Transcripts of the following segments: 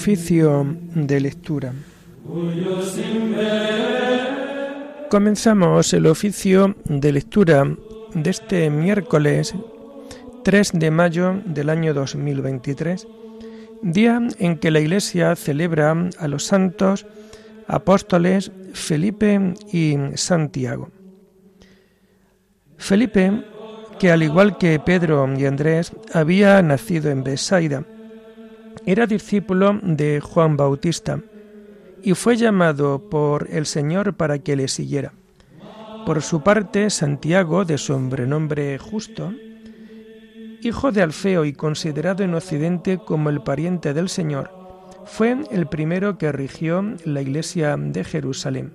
Oficio de lectura. Comenzamos el oficio de lectura de este miércoles 3 de mayo del año 2023, día en que la Iglesia celebra a los santos apóstoles Felipe y Santiago. Felipe, que al igual que Pedro y Andrés había nacido en Besaida, era discípulo de Juan Bautista y fue llamado por el Señor para que le siguiera. Por su parte, Santiago, de sobrenombre justo, hijo de Alfeo y considerado en Occidente como el pariente del Señor, fue el primero que rigió la iglesia de Jerusalén.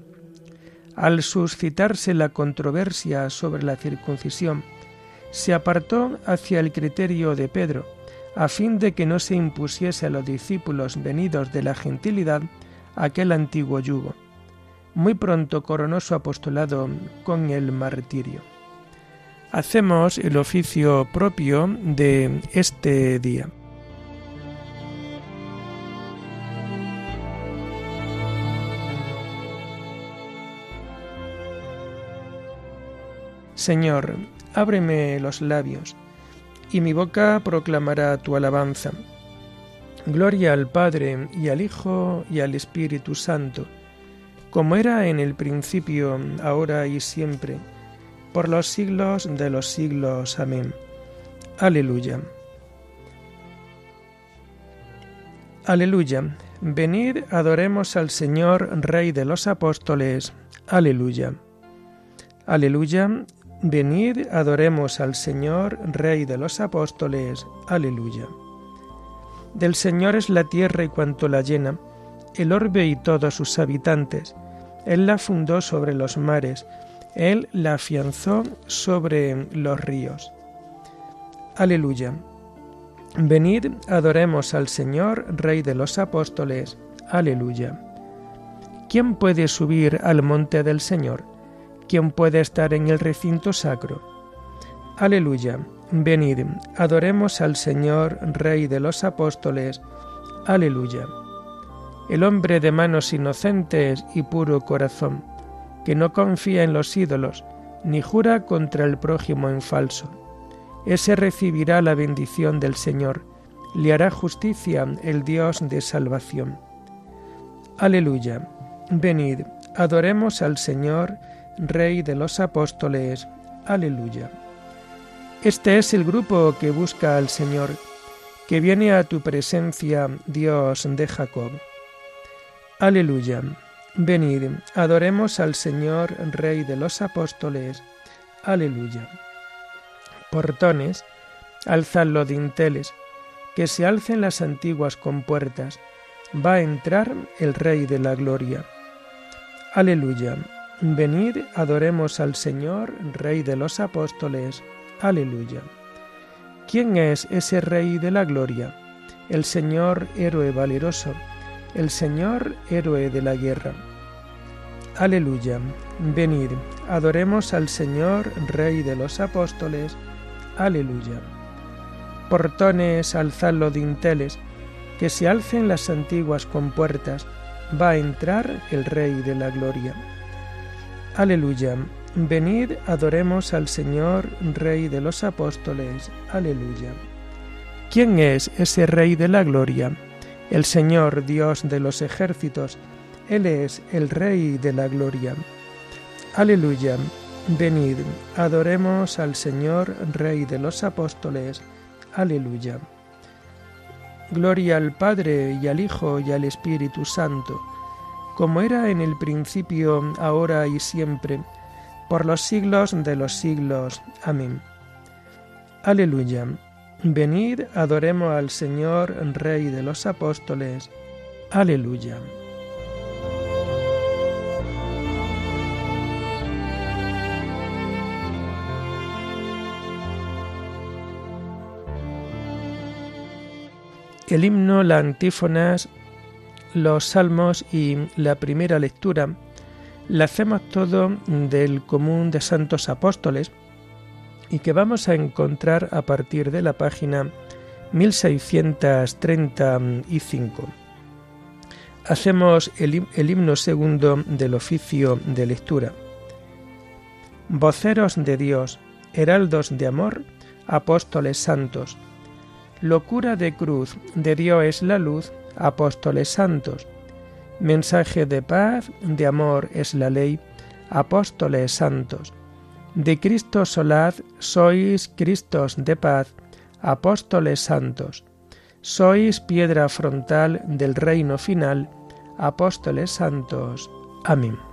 Al suscitarse la controversia sobre la circuncisión, se apartó hacia el criterio de Pedro, a fin de que no se impusiese a los discípulos venidos de la gentilidad aquel antiguo yugo. Muy pronto coronó su apostolado con el martirio. Hacemos el oficio propio de este día. Señor, ábreme los labios y mi boca proclamará tu alabanza. Gloria al Padre y al Hijo y al Espíritu Santo, como era en el principio, ahora y siempre, por los siglos de los siglos. Amén. Aleluya. Aleluya. Venid, adoremos al Señor, Rey de los apóstoles. Aleluya. Aleluya. Venid, adoremos al Señor, Rey de los apóstoles. Aleluya. Del Señor es la tierra y cuanto la llena, el orbe y todos sus habitantes. Él la fundó sobre los mares, Él la afianzó sobre los ríos. Aleluya. Venid, adoremos al Señor, Rey de los apóstoles. Aleluya. ¿Quién puede subir al monte del Señor? ¿Quién puede estar en el recinto sacro? Aleluya. Venid, adoremos al Señor, Rey de los apóstoles. Aleluya. El hombre de manos inocentes y puro corazón, que no confía en los ídolos, ni jura contra el prójimo en falso. Ese recibirá la bendición del Señor, le hará justicia el Dios de salvación. Aleluya. Venid, adoremos al Señor, Rey de los apóstoles. Aleluya. Este es el grupo que busca al Señor, que viene a tu presencia, Dios de Jacob. Aleluya. Venid, adoremos al Señor, Rey de los apóstoles. Aleluya. Portones, alzad los dinteles, que se alcen las antiguas compuertas. Va a entrar el Rey de la Gloria. Aleluya. Venid, adoremos al Señor, Rey de los apóstoles. Aleluya. ¿Quién es ese Rey de la Gloria? El Señor héroe valeroso, el Señor héroe de la guerra. Aleluya. Venid, adoremos al Señor, Rey de los apóstoles. Aleluya. Portones, alzad los dinteles, que se alcen las antiguas compuertas, va a entrar el Rey de la Gloria. Aleluya. Venid, adoremos al Señor, Rey de los apóstoles. Aleluya. ¿Quién es ese Rey de la Gloria? El Señor, Dios de los ejércitos. Él es el Rey de la Gloria. Aleluya. Venid, adoremos al Señor, Rey de los apóstoles. Aleluya. Gloria al Padre y al Hijo y al Espíritu Santo como era en el principio, ahora y siempre, por los siglos de los siglos. Amén. Aleluya. Venid, adoremos al Señor, Rey de los apóstoles. Aleluya. El himno, la antífonas los salmos y la primera lectura la hacemos todo del común de santos apóstoles y que vamos a encontrar a partir de la página 1635. Hacemos el, himno segundo del oficio de lectura. Voceros de Dios, heraldos de amor, apóstoles santos. Locura de cruz, de Dios es la luz, apóstoles santos. Mensaje de paz, de amor es la ley, apóstoles santos. De Cristo solaz sois Cristos de paz, apóstoles santos. Sois piedra frontal del reino final, apóstoles santos. Amén.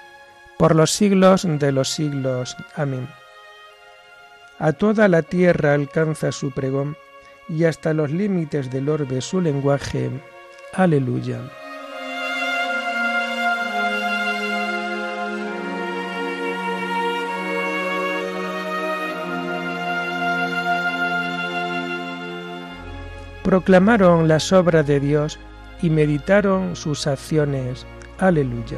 por los siglos de los siglos. Amén. A toda la tierra alcanza su pregón, y hasta los límites del orbe su lenguaje. Aleluya. Proclamaron las obras de Dios y meditaron sus acciones. Aleluya.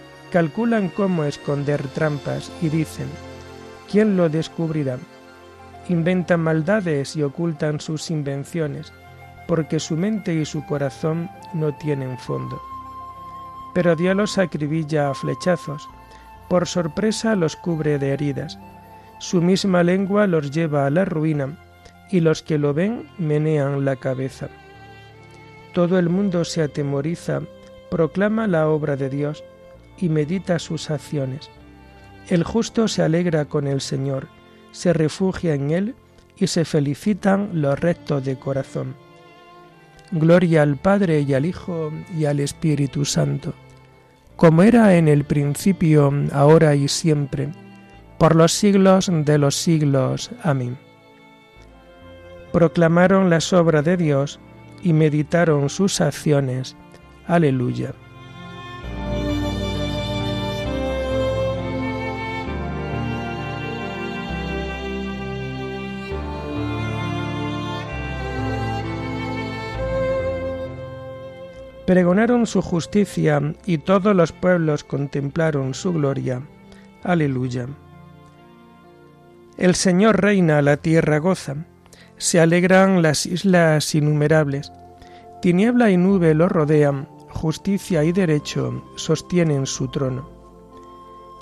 calculan cómo esconder trampas y dicen, ¿quién lo descubrirá? Inventan maldades y ocultan sus invenciones, porque su mente y su corazón no tienen fondo. Pero Dios los acribilla a flechazos, por sorpresa los cubre de heridas, su misma lengua los lleva a la ruina, y los que lo ven menean la cabeza. Todo el mundo se atemoriza, proclama la obra de Dios, y medita sus acciones. El justo se alegra con el Señor, se refugia en Él y se felicitan los rectos de corazón. Gloria al Padre y al Hijo y al Espíritu Santo, como era en el principio, ahora y siempre, por los siglos de los siglos. Amén. Proclamaron las obras de Dios y meditaron sus acciones. Aleluya. Pregonaron su justicia y todos los pueblos contemplaron su gloria. Aleluya. El Señor reina, la tierra goza, se alegran las islas innumerables. Tiniebla y nube lo rodean, justicia y derecho sostienen su trono.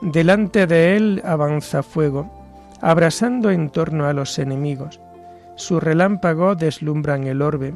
Delante de él avanza fuego, abrasando en torno a los enemigos. Su relámpago deslumbran el orbe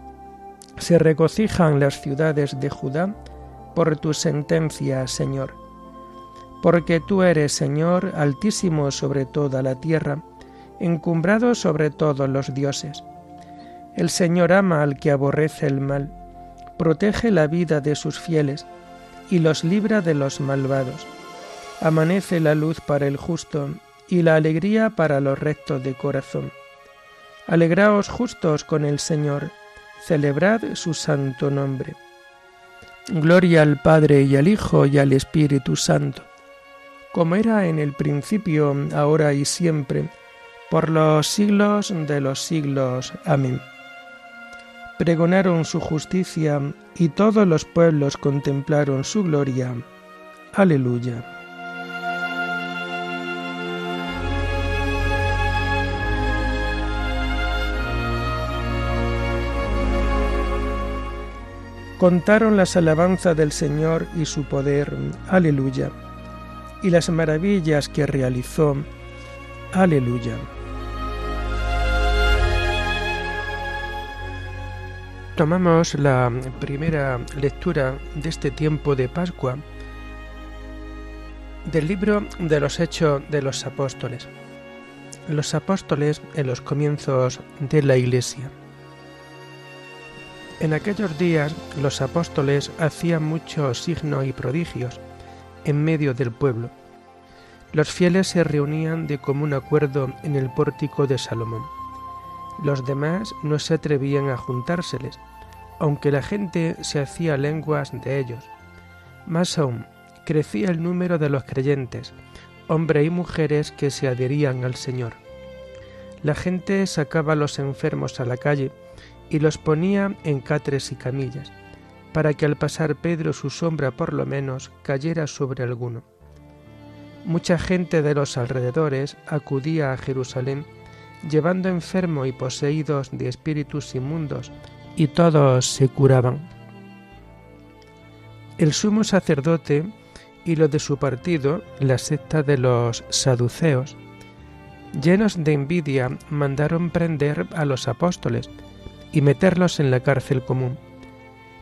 se regocijan las ciudades de Judá por tu sentencia, Señor. Porque tú eres, Señor, altísimo sobre toda la tierra, encumbrado sobre todos los dioses. El Señor ama al que aborrece el mal, protege la vida de sus fieles y los libra de los malvados. Amanece la luz para el justo y la alegría para los rectos de corazón. Alegraos justos con el Señor, celebrad su santo nombre. Gloria al Padre y al Hijo y al Espíritu Santo, como era en el principio, ahora y siempre, por los siglos de los siglos. Amén pregonaron su justicia y todos los pueblos contemplaron su gloria. Aleluya. Contaron las alabanzas del Señor y su poder. Aleluya. Y las maravillas que realizó. Aleluya. tomamos la primera lectura de este tiempo de Pascua del libro de los Hechos de los Apóstoles. Los apóstoles en los comienzos de la Iglesia. En aquellos días los apóstoles hacían muchos signos y prodigios en medio del pueblo. Los fieles se reunían de común acuerdo en el pórtico de Salomón. Los demás no se atrevían a juntárseles aunque la gente se hacía lenguas de ellos. Más aún, crecía el número de los creyentes, hombres y mujeres que se adherían al Señor. La gente sacaba a los enfermos a la calle y los ponía en catres y camillas, para que al pasar Pedro su sombra por lo menos cayera sobre alguno. Mucha gente de los alrededores acudía a Jerusalén llevando enfermos y poseídos de espíritus inmundos y todos se curaban. El sumo sacerdote y los de su partido, la secta de los saduceos, llenos de envidia, mandaron prender a los apóstoles y meterlos en la cárcel común.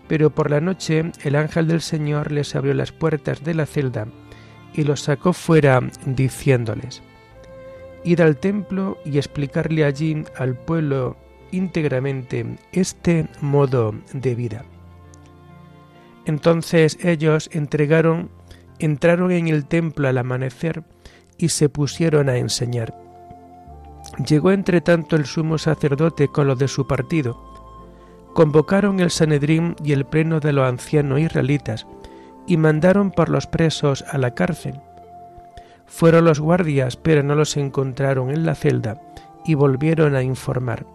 Pero por la noche el ángel del Señor les abrió las puertas de la celda y los sacó fuera diciéndoles, Id al templo y explicarle allí al pueblo íntegramente este modo de vida. Entonces ellos entregaron, entraron en el templo al amanecer y se pusieron a enseñar. Llegó entre tanto el sumo sacerdote con los de su partido. Convocaron el Sanedrín y el pleno de los ancianos israelitas y mandaron por los presos a la cárcel. Fueron los guardias, pero no los encontraron en la celda y volvieron a informar.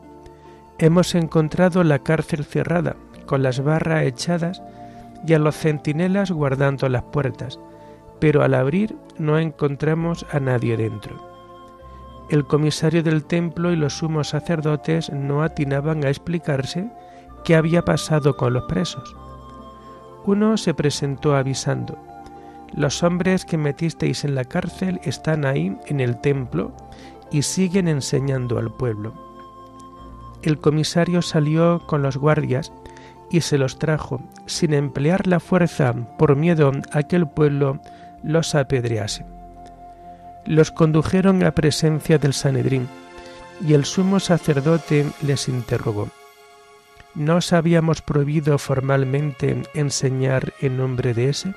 Hemos encontrado la cárcel cerrada, con las barras echadas y a los centinelas guardando las puertas, pero al abrir no encontramos a nadie dentro. El comisario del templo y los sumos sacerdotes no atinaban a explicarse qué había pasado con los presos. Uno se presentó avisando, los hombres que metisteis en la cárcel están ahí en el templo y siguen enseñando al pueblo el comisario salió con los guardias y se los trajo, sin emplear la fuerza por miedo a que el pueblo los apedrease. Los condujeron a presencia del Sanedrín, y el sumo sacerdote les interrogó. ¿No os habíamos prohibido formalmente enseñar en nombre de ese?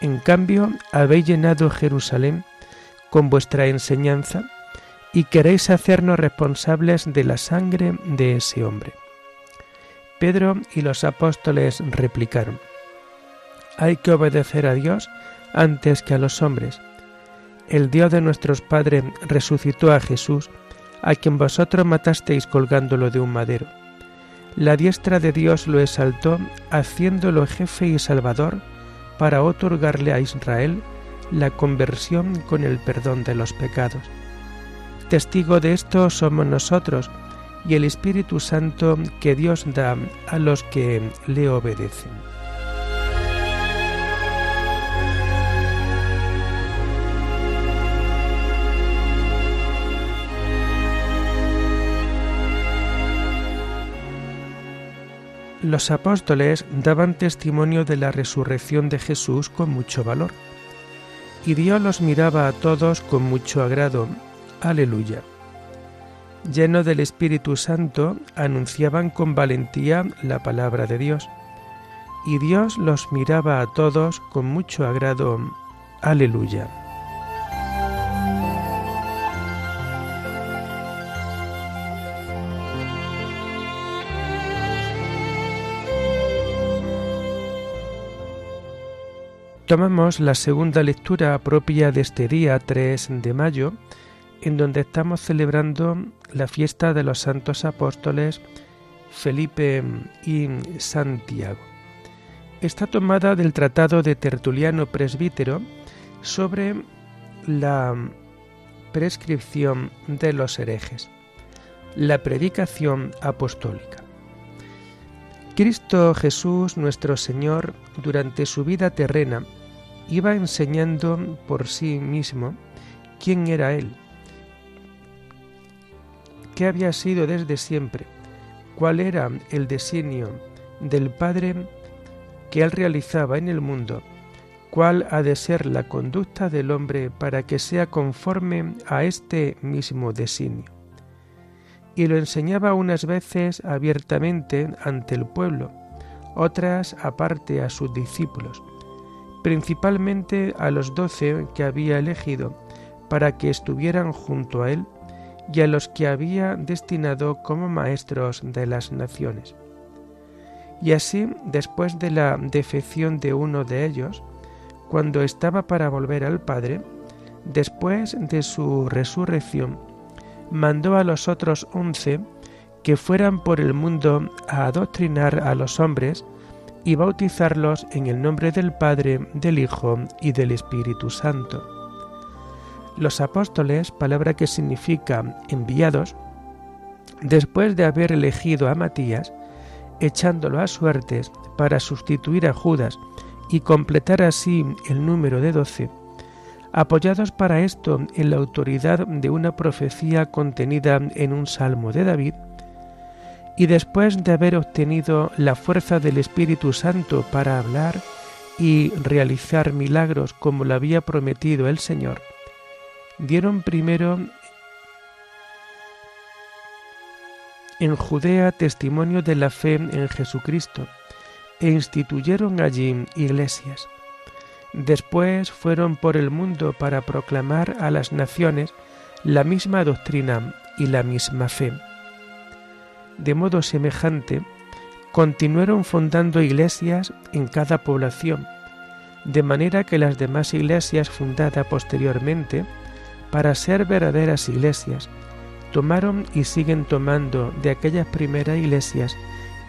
En cambio, habéis llenado Jerusalén con vuestra enseñanza y queréis hacernos responsables de la sangre de ese hombre. Pedro y los apóstoles replicaron, hay que obedecer a Dios antes que a los hombres. El Dios de nuestros padres resucitó a Jesús, a quien vosotros matasteis colgándolo de un madero. La diestra de Dios lo exaltó, haciéndolo jefe y salvador, para otorgarle a Israel la conversión con el perdón de los pecados. Testigo de esto somos nosotros y el Espíritu Santo que Dios da a los que le obedecen. Los apóstoles daban testimonio de la resurrección de Jesús con mucho valor, y Dios los miraba a todos con mucho agrado Aleluya. llenos del Espíritu Santo, anunciaban con valentía la palabra de Dios. Y Dios los miraba a todos con mucho agrado. Aleluya. Tomamos la segunda lectura propia de este día 3 de mayo, en donde estamos celebrando la fiesta de los santos apóstoles Felipe y Santiago. Está tomada del tratado de Tertuliano Presbítero sobre la prescripción de los herejes, la predicación apostólica. Cristo Jesús nuestro Señor durante su vida terrena iba enseñando por sí mismo quién era Él, qué había sido desde siempre, cuál era el designio del Padre que Él realizaba en el mundo, cuál ha de ser la conducta del hombre para que sea conforme a este mismo designio. Y lo enseñaba unas veces abiertamente ante el pueblo, otras aparte a sus discípulos principalmente a los doce que había elegido para que estuvieran junto a él y a los que había destinado como maestros de las naciones. Y así, después de la defección de uno de ellos, cuando estaba para volver al Padre, después de su resurrección, mandó a los otros once que fueran por el mundo a adoctrinar a los hombres y bautizarlos en el nombre del Padre, del Hijo y del Espíritu Santo. Los apóstoles, palabra que significa enviados, después de haber elegido a Matías, echándolo a suertes para sustituir a Judas y completar así el número de doce, apoyados para esto en la autoridad de una profecía contenida en un salmo de David, y después de haber obtenido la fuerza del Espíritu Santo para hablar y realizar milagros como lo había prometido el Señor, dieron primero en Judea testimonio de la fe en Jesucristo e instituyeron allí iglesias. Después fueron por el mundo para proclamar a las naciones la misma doctrina y la misma fe de modo semejante, continuaron fundando iglesias en cada población, de manera que las demás iglesias fundadas posteriormente, para ser verdaderas iglesias, tomaron y siguen tomando de aquellas primeras iglesias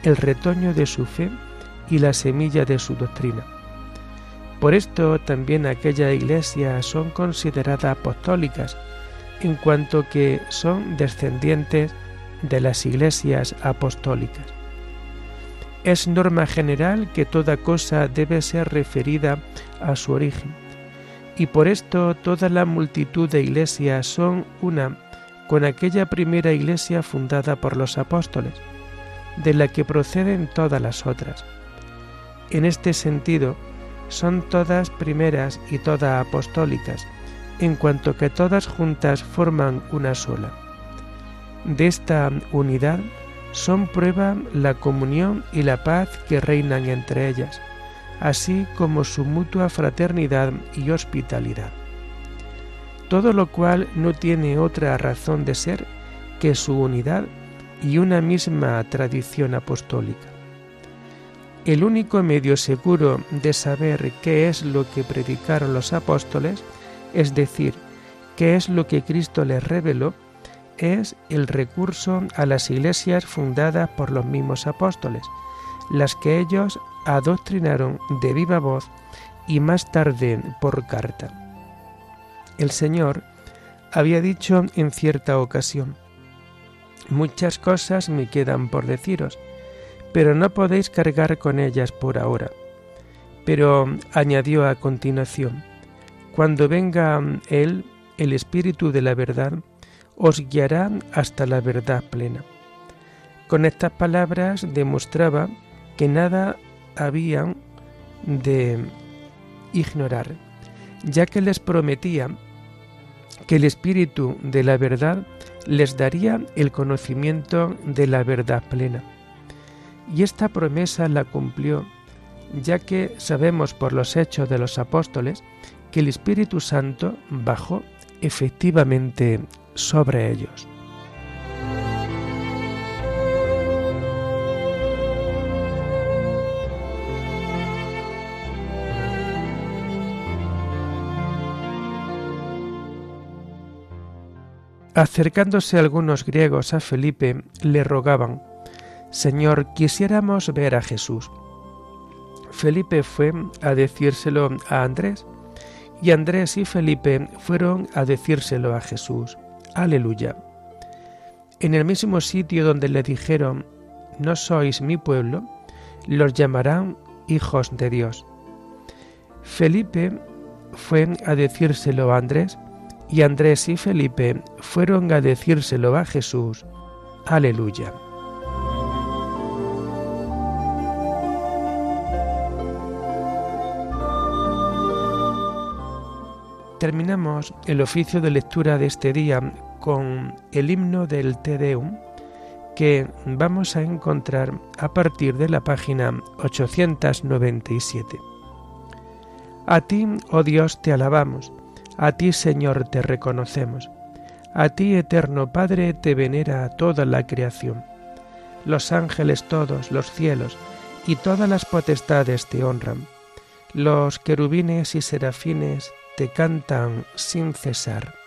el retoño de su fe y la semilla de su doctrina. Por esto también aquellas iglesias son consideradas apostólicas, en cuanto que son descendientes de las iglesias apostólicas. Es norma general que toda cosa debe ser referida a su origen, y por esto toda la multitud de iglesias son una con aquella primera iglesia fundada por los apóstoles, de la que proceden todas las otras. En este sentido, son todas primeras y todas apostólicas, en cuanto que todas juntas forman una sola de esta unidad son prueba la comunión y la paz que reinan entre ellas, así como su mutua fraternidad y hospitalidad. Todo lo cual no tiene otra razón de ser que su unidad y una misma tradición apostólica. El único medio seguro de saber qué es lo que predicaron los apóstoles, es decir, qué es lo que Cristo les reveló, es el recurso a las iglesias fundadas por los mismos apóstoles, las que ellos adoctrinaron de viva voz y más tarde por carta. El Señor había dicho en cierta ocasión, Muchas cosas me quedan por deciros, pero no podéis cargar con ellas por ahora. Pero añadió a continuación, Cuando venga Él, el Espíritu de la verdad, os guiará hasta la verdad plena. Con estas palabras demostraba que nada habían de ignorar, ya que les prometía que el Espíritu de la verdad les daría el conocimiento de la verdad plena. Y esta promesa la cumplió, ya que sabemos por los hechos de los apóstoles que el Espíritu Santo bajó efectivamente sobre ellos. Acercándose algunos griegos a Felipe, le rogaban, Señor, quisiéramos ver a Jesús. Felipe fue a decírselo a Andrés, y Andrés y Felipe fueron a decírselo a Jesús. Aleluya. En el mismo sitio donde le dijeron, No sois mi pueblo, los llamarán hijos de Dios. Felipe fue a decírselo a Andrés, y Andrés y Felipe fueron a decírselo a Jesús. Aleluya. Terminamos el oficio de lectura de este día con el himno del Te Deum que vamos a encontrar a partir de la página 897. A ti, oh Dios, te alabamos a ti, Señor, te reconocemos. A ti, eterno Padre, te venera toda la creación. Los ángeles todos, los cielos y todas las potestades te honran. Los querubines y serafines te cantan sin cesar.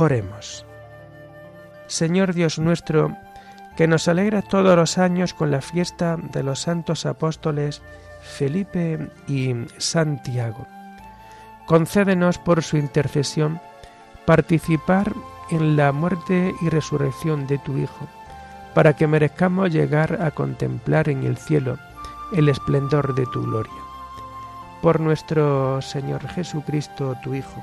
Oremos. Señor Dios nuestro, que nos alegra todos los años con la fiesta de los santos apóstoles Felipe y Santiago. Concédenos por su intercesión participar en la muerte y resurrección de tu Hijo, para que merezcamos llegar a contemplar en el cielo el esplendor de tu gloria. Por nuestro Señor Jesucristo, tu Hijo,